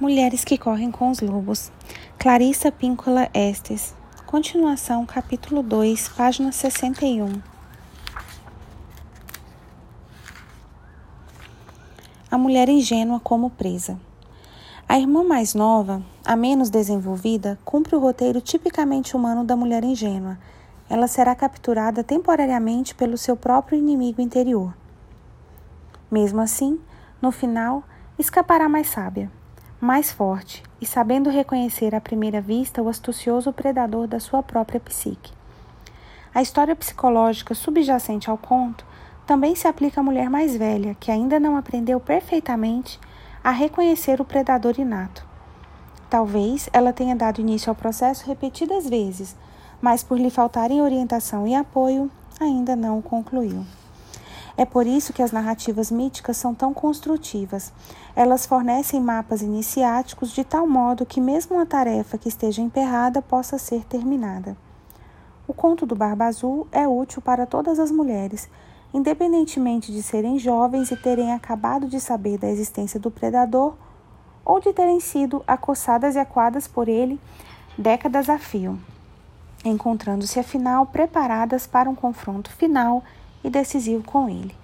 Mulheres que correm com os lobos. Clarissa Píncola Estes. Continuação, capítulo 2, página 61. A mulher ingênua como presa. A irmã mais nova, a menos desenvolvida, cumpre o roteiro tipicamente humano da mulher ingênua. Ela será capturada temporariamente pelo seu próprio inimigo interior. Mesmo assim, no final, escapará mais sábia mais forte e sabendo reconhecer à primeira vista o astucioso predador da sua própria psique. A história psicológica subjacente ao conto também se aplica à mulher mais velha, que ainda não aprendeu perfeitamente a reconhecer o predador inato. Talvez ela tenha dado início ao processo repetidas vezes, mas por lhe faltarem orientação e apoio, ainda não o concluiu. É por isso que as narrativas míticas são tão construtivas. Elas fornecem mapas iniciáticos de tal modo que, mesmo uma tarefa que esteja emperrada, possa ser terminada. O conto do Barba Azul é útil para todas as mulheres, independentemente de serem jovens e terem acabado de saber da existência do predador ou de terem sido acossadas e aquadas por ele décadas a fio, encontrando-se afinal preparadas para um confronto final e decisivo com ele.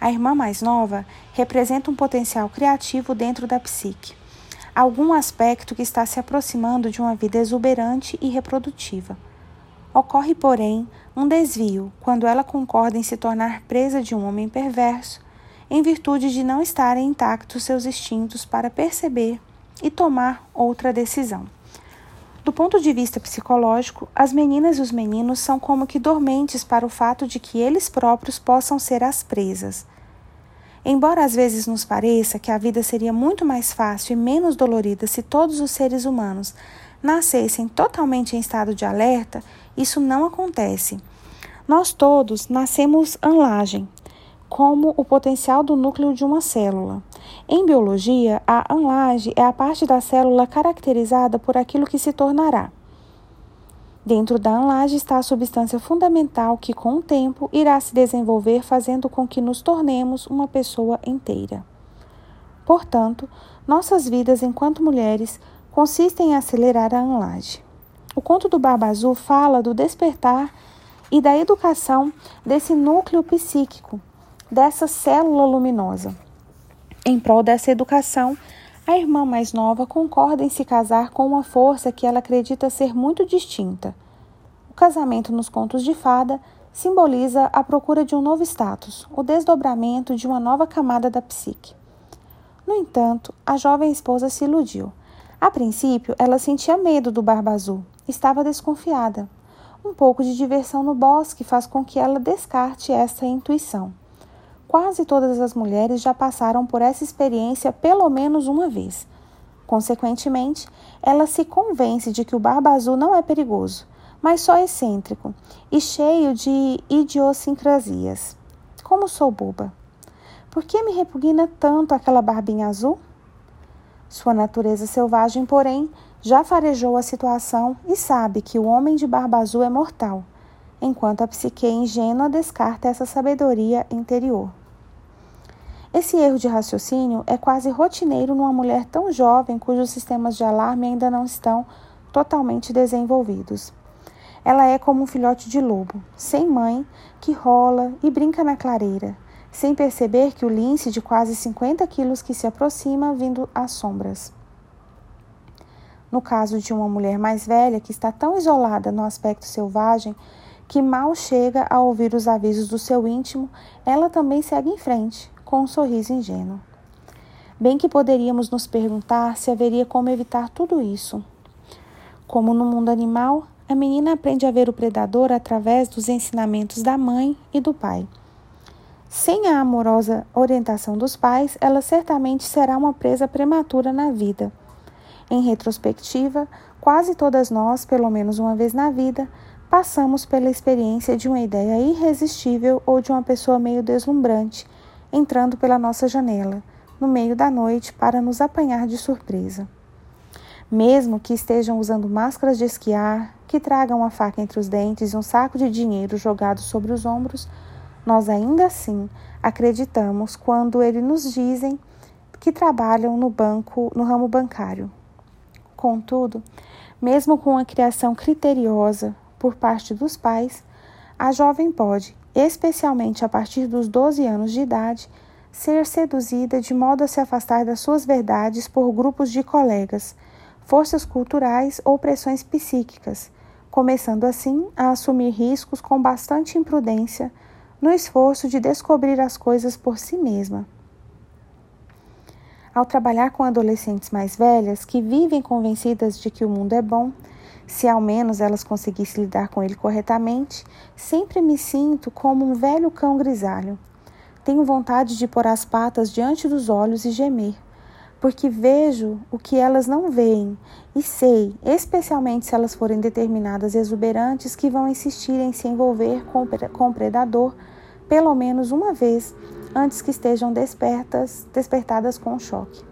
A irmã mais nova representa um potencial criativo dentro da psique, algum aspecto que está se aproximando de uma vida exuberante e reprodutiva. Ocorre, porém, um desvio quando ela concorda em se tornar presa de um homem perverso, em virtude de não estarem intactos seus instintos para perceber e tomar outra decisão. Do ponto de vista psicológico, as meninas e os meninos são como que dormentes para o fato de que eles próprios possam ser as presas. Embora às vezes nos pareça que a vida seria muito mais fácil e menos dolorida se todos os seres humanos nascessem totalmente em estado de alerta, isso não acontece. Nós todos nascemos anlagem, como o potencial do núcleo de uma célula. Em biologia, a anlage é a parte da célula caracterizada por aquilo que se tornará. Dentro da anlage está a substância fundamental que, com o tempo, irá se desenvolver, fazendo com que nos tornemos uma pessoa inteira. Portanto, nossas vidas enquanto mulheres consistem em acelerar a anlage. O conto do Barba Azul fala do despertar e da educação desse núcleo psíquico dessa célula luminosa. Em prol dessa educação, a irmã mais nova concorda em se casar com uma força que ela acredita ser muito distinta. O casamento nos contos de fada simboliza a procura de um novo status, o desdobramento de uma nova camada da psique. No entanto, a jovem esposa se iludiu. A princípio, ela sentia medo do Barba Azul, estava desconfiada. Um pouco de diversão no bosque faz com que ela descarte essa intuição. Quase todas as mulheres já passaram por essa experiência pelo menos uma vez. Consequentemente, ela se convence de que o barba azul não é perigoso, mas só excêntrico e cheio de idiosincrasias. Como sou boba? Por que me repugna tanto aquela barbinha azul? Sua natureza selvagem, porém, já farejou a situação e sabe que o homem de barba azul é mortal, enquanto a psique ingênua descarta essa sabedoria interior. Esse erro de raciocínio é quase rotineiro numa mulher tão jovem cujos sistemas de alarme ainda não estão totalmente desenvolvidos. Ela é como um filhote de lobo, sem mãe, que rola e brinca na clareira, sem perceber que o lince de quase 50 quilos que se aproxima vindo às sombras. No caso de uma mulher mais velha que está tão isolada no aspecto selvagem que mal chega a ouvir os avisos do seu íntimo, ela também segue em frente, com um sorriso ingênuo. Bem que poderíamos nos perguntar se haveria como evitar tudo isso. Como no mundo animal, a menina aprende a ver o predador através dos ensinamentos da mãe e do pai. Sem a amorosa orientação dos pais, ela certamente será uma presa prematura na vida. Em retrospectiva, quase todas nós, pelo menos uma vez na vida, passamos pela experiência de uma ideia irresistível ou de uma pessoa meio deslumbrante entrando pela nossa janela, no meio da noite, para nos apanhar de surpresa. Mesmo que estejam usando máscaras de esquiar, que tragam a faca entre os dentes e um saco de dinheiro jogado sobre os ombros, nós ainda assim acreditamos quando eles nos dizem que trabalham no banco, no ramo bancário. Contudo, mesmo com a criação criteriosa por parte dos pais, a jovem pode, especialmente a partir dos 12 anos de idade, ser seduzida de modo a se afastar das suas verdades por grupos de colegas, forças culturais ou pressões psíquicas, começando assim a assumir riscos com bastante imprudência no esforço de descobrir as coisas por si mesma. Ao trabalhar com adolescentes mais velhas que vivem convencidas de que o mundo é bom, se ao menos elas conseguissem lidar com ele corretamente, sempre me sinto como um velho cão grisalho. Tenho vontade de pôr as patas diante dos olhos e gemer, porque vejo o que elas não veem e sei, especialmente se elas forem determinadas exuberantes, que vão insistir em se envolver com o predador pelo menos uma vez antes que estejam despertas, despertadas com choque.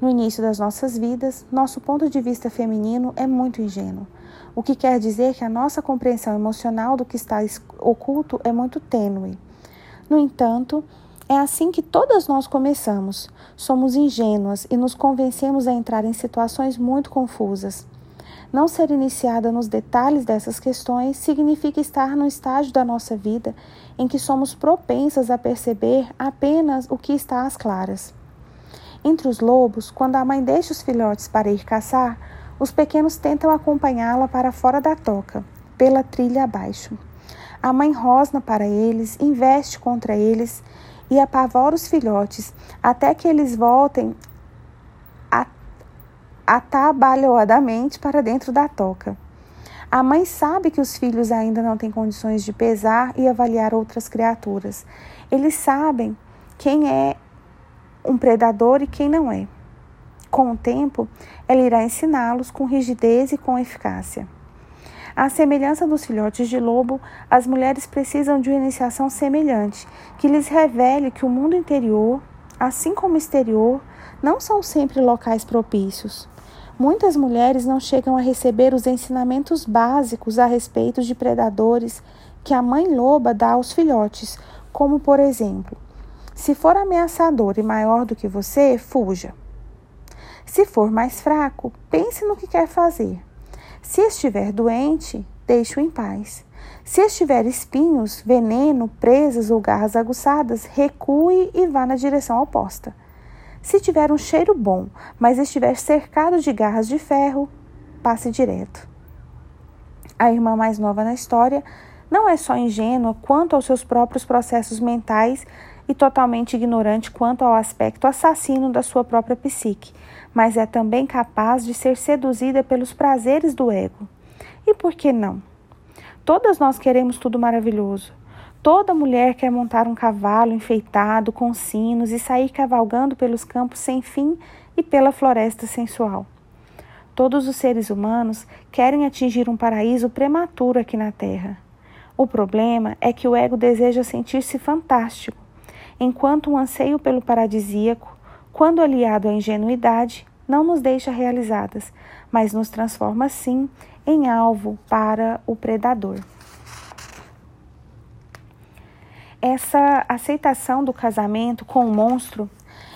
No início das nossas vidas, nosso ponto de vista feminino é muito ingênuo, o que quer dizer que a nossa compreensão emocional do que está oculto é muito tênue. No entanto, é assim que todas nós começamos. Somos ingênuas e nos convencemos a entrar em situações muito confusas. Não ser iniciada nos detalhes dessas questões significa estar no estágio da nossa vida em que somos propensas a perceber apenas o que está às claras. Entre os lobos, quando a mãe deixa os filhotes para ir caçar, os pequenos tentam acompanhá-la para fora da toca, pela trilha abaixo. A mãe rosna para eles, investe contra eles e apavora os filhotes até que eles voltem atabalhoadamente para dentro da toca. A mãe sabe que os filhos ainda não têm condições de pesar e avaliar outras criaturas. Eles sabem quem é um predador e quem não é. Com o tempo, ela irá ensiná-los com rigidez e com eficácia. À semelhança dos filhotes de lobo, as mulheres precisam de uma iniciação semelhante, que lhes revele que o mundo interior, assim como o exterior, não são sempre locais propícios. Muitas mulheres não chegam a receber os ensinamentos básicos a respeito de predadores que a mãe loba dá aos filhotes, como por exemplo, se for ameaçador e maior do que você, fuja. Se for mais fraco, pense no que quer fazer. Se estiver doente, deixe-o em paz. Se estiver espinhos, veneno, presas ou garras aguçadas, recue e vá na direção oposta. Se tiver um cheiro bom, mas estiver cercado de garras de ferro, passe direto. A irmã mais nova na história não é só ingênua quanto aos seus próprios processos mentais e totalmente ignorante quanto ao aspecto assassino da sua própria psique, mas é também capaz de ser seduzida pelos prazeres do ego. E por que não? Todas nós queremos tudo maravilhoso. Toda mulher quer montar um cavalo enfeitado com sinos e sair cavalgando pelos campos sem fim e pela floresta sensual. Todos os seres humanos querem atingir um paraíso prematuro aqui na Terra. O problema é que o ego deseja sentir-se fantástico, enquanto um anseio pelo paradisíaco, quando aliado à ingenuidade, não nos deixa realizadas, mas nos transforma sim em alvo para o predador. Essa aceitação do casamento com o monstro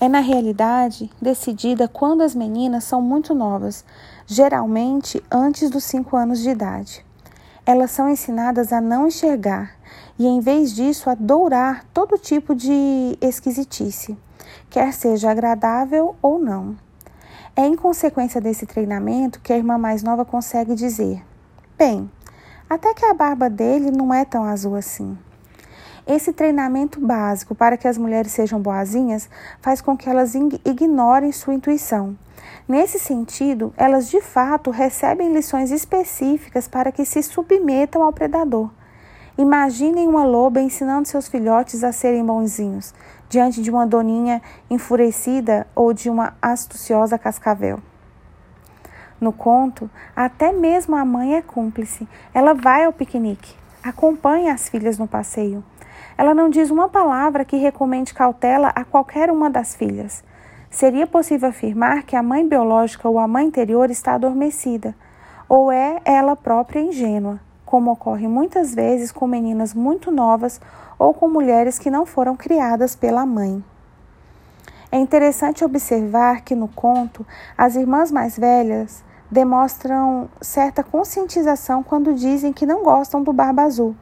é, na realidade, decidida quando as meninas são muito novas, geralmente antes dos 5 anos de idade. Elas são ensinadas a não enxergar e, em vez disso, a dourar todo tipo de esquisitice, quer seja agradável ou não. É em consequência desse treinamento que a irmã mais nova consegue dizer: Bem, até que a barba dele não é tão azul assim. Esse treinamento básico para que as mulheres sejam boazinhas faz com que elas ignorem sua intuição. Nesse sentido, elas de fato recebem lições específicas para que se submetam ao predador. Imaginem uma loba ensinando seus filhotes a serem bonzinhos, diante de uma doninha enfurecida ou de uma astuciosa cascavel. No conto, até mesmo a mãe é cúmplice. Ela vai ao piquenique, acompanha as filhas no passeio. Ela não diz uma palavra que recomende cautela a qualquer uma das filhas. Seria possível afirmar que a mãe biológica ou a mãe interior está adormecida, ou é ela própria ingênua, como ocorre muitas vezes com meninas muito novas ou com mulheres que não foram criadas pela mãe. É interessante observar que no conto, as irmãs mais velhas demonstram certa conscientização quando dizem que não gostam do Barba Azul.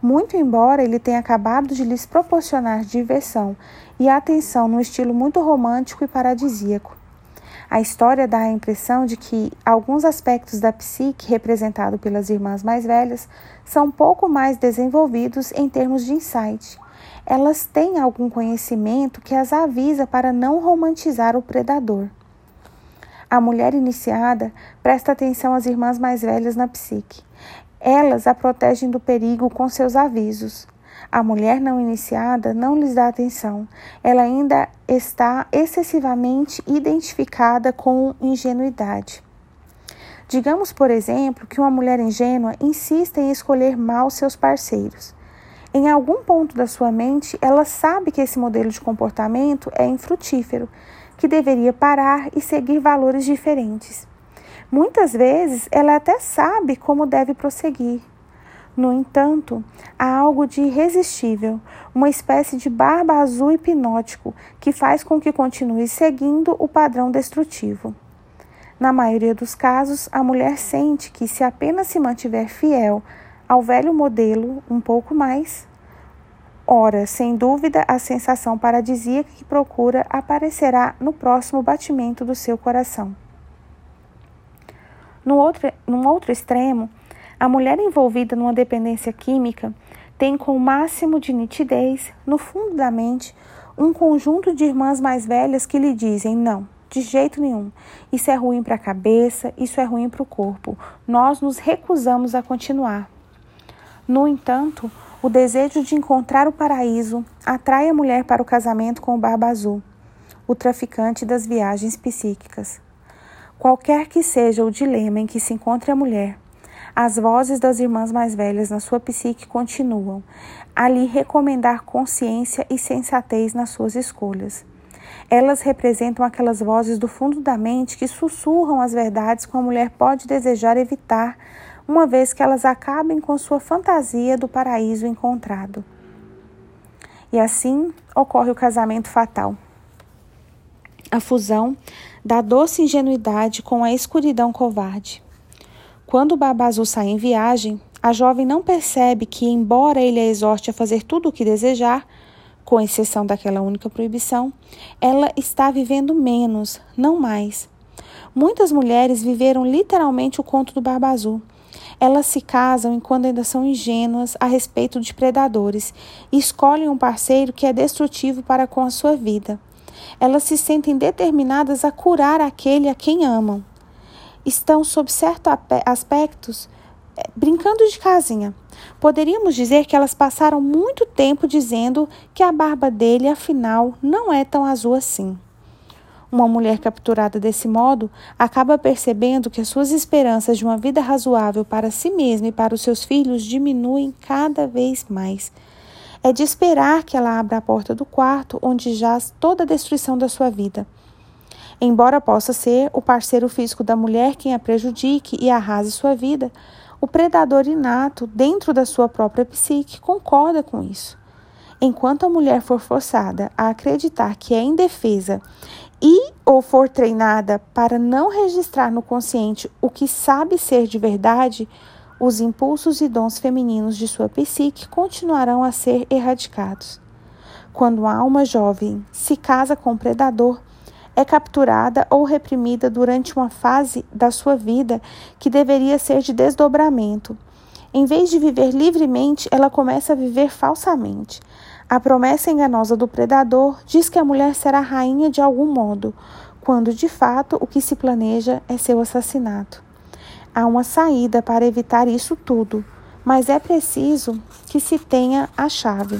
Muito embora ele tenha acabado de lhes proporcionar diversão e atenção num estilo muito romântico e paradisíaco. A história dá a impressão de que alguns aspectos da psique representado pelas irmãs mais velhas são pouco mais desenvolvidos em termos de insight. Elas têm algum conhecimento que as avisa para não romantizar o predador. A mulher iniciada presta atenção às irmãs mais velhas na psique. Elas a protegem do perigo com seus avisos. A mulher não iniciada não lhes dá atenção. Ela ainda está excessivamente identificada com ingenuidade. Digamos, por exemplo, que uma mulher ingênua insiste em escolher mal seus parceiros. Em algum ponto da sua mente, ela sabe que esse modelo de comportamento é infrutífero, que deveria parar e seguir valores diferentes. Muitas vezes, ela até sabe como deve prosseguir, no entanto, há algo de irresistível, uma espécie de barba azul hipnótico que faz com que continue seguindo o padrão destrutivo. Na maioria dos casos, a mulher sente que, se apenas se mantiver fiel ao velho modelo um pouco mais, ora, sem dúvida, a sensação paradisíaca que procura aparecerá no próximo batimento do seu coração. No outro, num outro extremo, a mulher envolvida numa dependência química tem com o máximo de nitidez, no fundo da mente, um conjunto de irmãs mais velhas que lhe dizem: não, de jeito nenhum. Isso é ruim para a cabeça, isso é ruim para o corpo. Nós nos recusamos a continuar. No entanto, o desejo de encontrar o paraíso atrai a mulher para o casamento com o Barba Azul, o traficante das viagens psíquicas. Qualquer que seja o dilema em que se encontre a mulher, as vozes das irmãs mais velhas na sua psique continuam a lhe recomendar consciência e sensatez nas suas escolhas. Elas representam aquelas vozes do fundo da mente que sussurram as verdades que uma mulher pode desejar evitar, uma vez que elas acabem com sua fantasia do paraíso encontrado. E assim ocorre o casamento fatal. A fusão da doce ingenuidade com a escuridão covarde. Quando o Baba Azul sai em viagem, a jovem não percebe que, embora ele a exorte a fazer tudo o que desejar, com exceção daquela única proibição, ela está vivendo menos, não mais. Muitas mulheres viveram literalmente o conto do Barba Azul. Elas se casam enquanto ainda são ingênuas a respeito de predadores e escolhem um parceiro que é destrutivo para com a sua vida. Elas se sentem determinadas a curar aquele a quem amam estão, sob certos aspectos, eh, brincando de casinha. Poderíamos dizer que elas passaram muito tempo dizendo que a barba dele, afinal, não é tão azul assim. Uma mulher capturada desse modo acaba percebendo que as suas esperanças de uma vida razoável para si mesma e para os seus filhos diminuem cada vez mais. É de esperar que ela abra a porta do quarto onde jaz toda a destruição da sua vida Embora possa ser o parceiro físico da mulher quem a prejudique e arrase sua vida, o predador inato, dentro da sua própria psique, concorda com isso. Enquanto a mulher for forçada a acreditar que é indefesa e ou for treinada para não registrar no consciente o que sabe ser de verdade, os impulsos e dons femininos de sua psique continuarão a ser erradicados. Quando a alma jovem se casa com o predador, é capturada ou reprimida durante uma fase da sua vida que deveria ser de desdobramento. Em vez de viver livremente, ela começa a viver falsamente. A promessa enganosa do predador diz que a mulher será rainha de algum modo, quando de fato o que se planeja é seu assassinato. Há uma saída para evitar isso tudo, mas é preciso que se tenha a chave.